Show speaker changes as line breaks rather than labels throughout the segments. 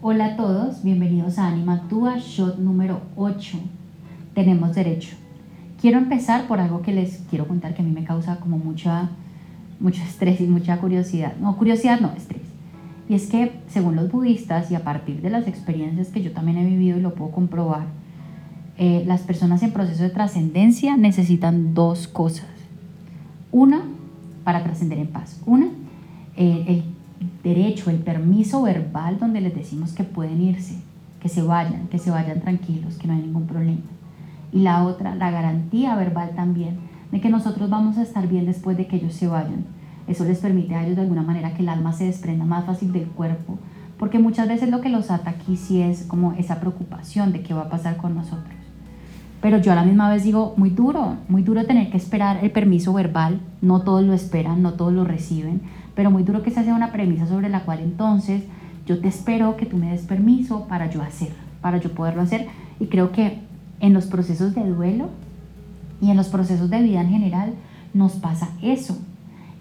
Hola a todos, bienvenidos a Anima Actúa, shot número 8. Tenemos derecho. Quiero empezar por algo que les quiero contar que a mí me causa como mucha, mucho estrés y mucha curiosidad. No, curiosidad no, estrés. Y es que según los budistas y a partir de las experiencias que yo también he vivido y lo puedo comprobar, eh, las personas en proceso de trascendencia necesitan dos cosas. Una, para trascender en paz. Una, eh, el derecho, el permiso verbal donde les decimos que pueden irse, que se vayan, que se vayan tranquilos, que no hay ningún problema. Y la otra, la garantía verbal también de que nosotros vamos a estar bien después de que ellos se vayan. Eso les permite a ellos de alguna manera que el alma se desprenda más fácil del cuerpo, porque muchas veces lo que los ata aquí sí es como esa preocupación de qué va a pasar con nosotros. Pero yo a la misma vez digo, muy duro, muy duro tener que esperar el permiso verbal, no todos lo esperan, no todos lo reciben, pero muy duro que se sea una premisa sobre la cual entonces yo te espero que tú me des permiso para yo hacer, para yo poderlo hacer. Y creo que en los procesos de duelo y en los procesos de vida en general nos pasa eso.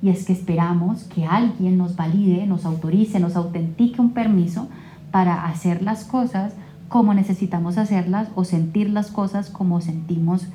Y es que esperamos que alguien nos valide, nos autorice, nos autentique un permiso para hacer las cosas como necesitamos hacerlas o sentir las cosas como sentimos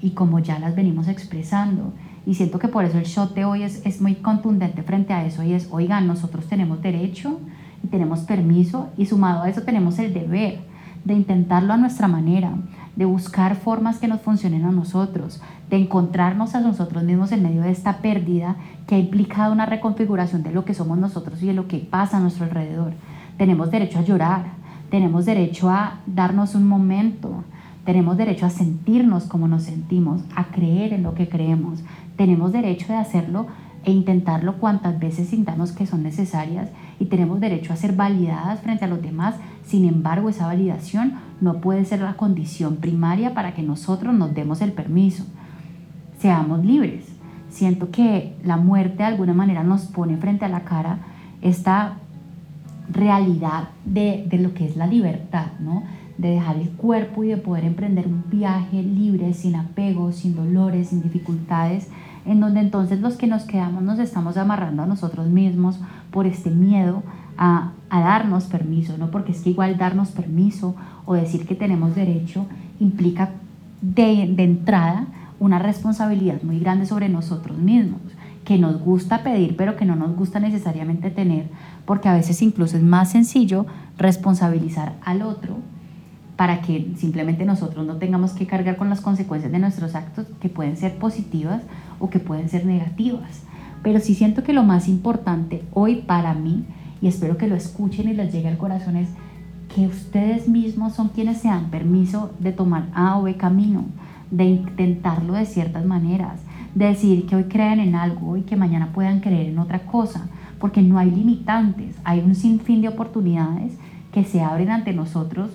y como ya las venimos expresando. Y siento que por eso el shot de hoy es, es muy contundente frente a eso y es, oigan, nosotros tenemos derecho y tenemos permiso y sumado a eso tenemos el deber de intentarlo a nuestra manera, de buscar formas que nos funcionen a nosotros, de encontrarnos a nosotros mismos en medio de esta pérdida que ha implicado una reconfiguración de lo que somos nosotros y de lo que pasa a nuestro alrededor. Tenemos derecho a llorar, tenemos derecho a darnos un momento, tenemos derecho a sentirnos como nos sentimos, a creer en lo que creemos. Tenemos derecho de hacerlo e intentarlo cuantas veces sintamos que son necesarias y tenemos derecho a ser validadas frente a los demás. Sin embargo, esa validación no puede ser la condición primaria para que nosotros nos demos el permiso. Seamos libres. Siento que la muerte de alguna manera nos pone frente a la cara esta realidad de, de lo que es la libertad, ¿no? De dejar el cuerpo y de poder emprender un viaje libre, sin apegos, sin dolores, sin dificultades, en donde entonces los que nos quedamos nos estamos amarrando a nosotros mismos por este miedo a, darnos permiso, ¿no? Porque es que igual darnos permiso o decir que tenemos derecho implica de, de entrada una responsabilidad muy grande sobre nosotros mismos, que nos gusta pedir, pero que no nos gusta necesariamente tener, porque a veces incluso es más sencillo responsabilizar al otro para que simplemente nosotros no tengamos que cargar con las consecuencias de nuestros actos que pueden ser positivas o que pueden ser negativas. Pero sí siento que lo más importante hoy para mí, y espero que lo escuchen y les llegue al corazón, es que ustedes mismos son quienes se dan permiso de tomar A o B camino, de intentarlo de ciertas maneras, de decir que hoy creen en algo y que mañana puedan creer en otra cosa, porque no hay limitantes, hay un sinfín de oportunidades que se abren ante nosotros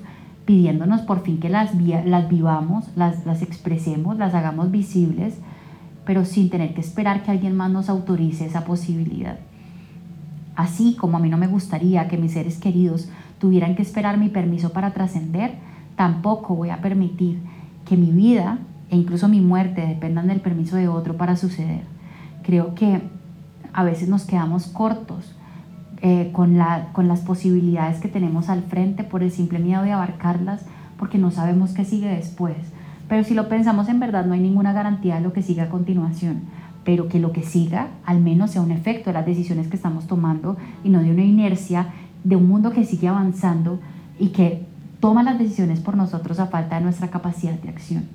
pidiéndonos por fin que las, las vivamos, las, las expresemos, las hagamos visibles, pero sin tener que esperar que alguien más nos autorice esa posibilidad. Así como a mí no me gustaría que mis seres queridos tuvieran que esperar mi permiso para trascender, tampoco voy a permitir que mi vida e incluso mi muerte dependan del permiso de otro para suceder. Creo que a veces nos quedamos cortos eh, con, la, con las posibilidades que tenemos al frente por el simple miedo de abarcarlas porque no sabemos qué sigue después. Pero si lo pensamos en verdad no hay ninguna garantía de lo que siga a continuación, pero que lo que siga al menos sea un efecto de las decisiones que estamos tomando y no de una inercia de un mundo que sigue avanzando y que toma las decisiones por nosotros a falta de nuestra capacidad de acción.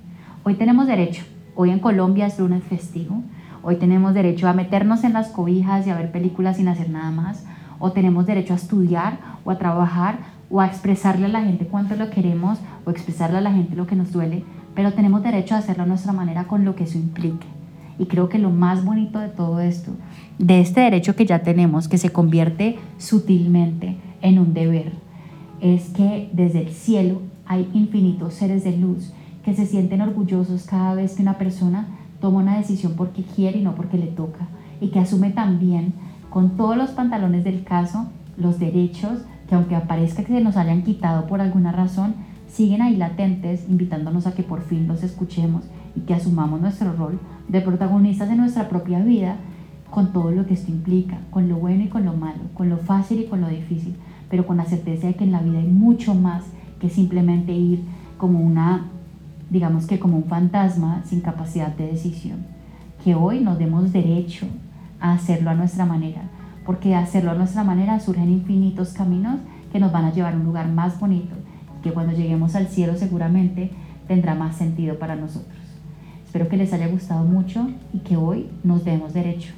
Hoy tenemos derecho, hoy en Colombia es lunes festivo, hoy tenemos derecho a meternos en las cobijas y a ver películas sin hacer nada más, o tenemos derecho a estudiar o a trabajar o a expresarle a la gente cuánto lo queremos o expresarle a la gente lo que nos duele, pero tenemos derecho a hacerlo a nuestra manera con lo que eso implique. Y creo que lo más bonito de todo esto, de este derecho que ya tenemos, que se convierte sutilmente en un deber, es que desde el cielo hay infinitos seres de luz que se sienten orgullosos cada vez que una persona toma una decisión porque quiere y no porque le toca, y que asume también con todos los pantalones del caso, los derechos que aunque aparezca que se nos hayan quitado por alguna razón, siguen ahí latentes, invitándonos a que por fin los escuchemos y que asumamos nuestro rol de protagonistas de nuestra propia vida con todo lo que esto implica, con lo bueno y con lo malo, con lo fácil y con lo difícil, pero con la certeza de que en la vida hay mucho más que simplemente ir como una, digamos que como un fantasma sin capacidad de decisión. Que hoy nos demos derecho a hacerlo a nuestra manera, porque hacerlo a nuestra manera surgen infinitos caminos que nos van a llevar a un lugar más bonito, que cuando lleguemos al cielo seguramente tendrá más sentido para nosotros. Espero que les haya gustado mucho y que hoy nos demos derecho.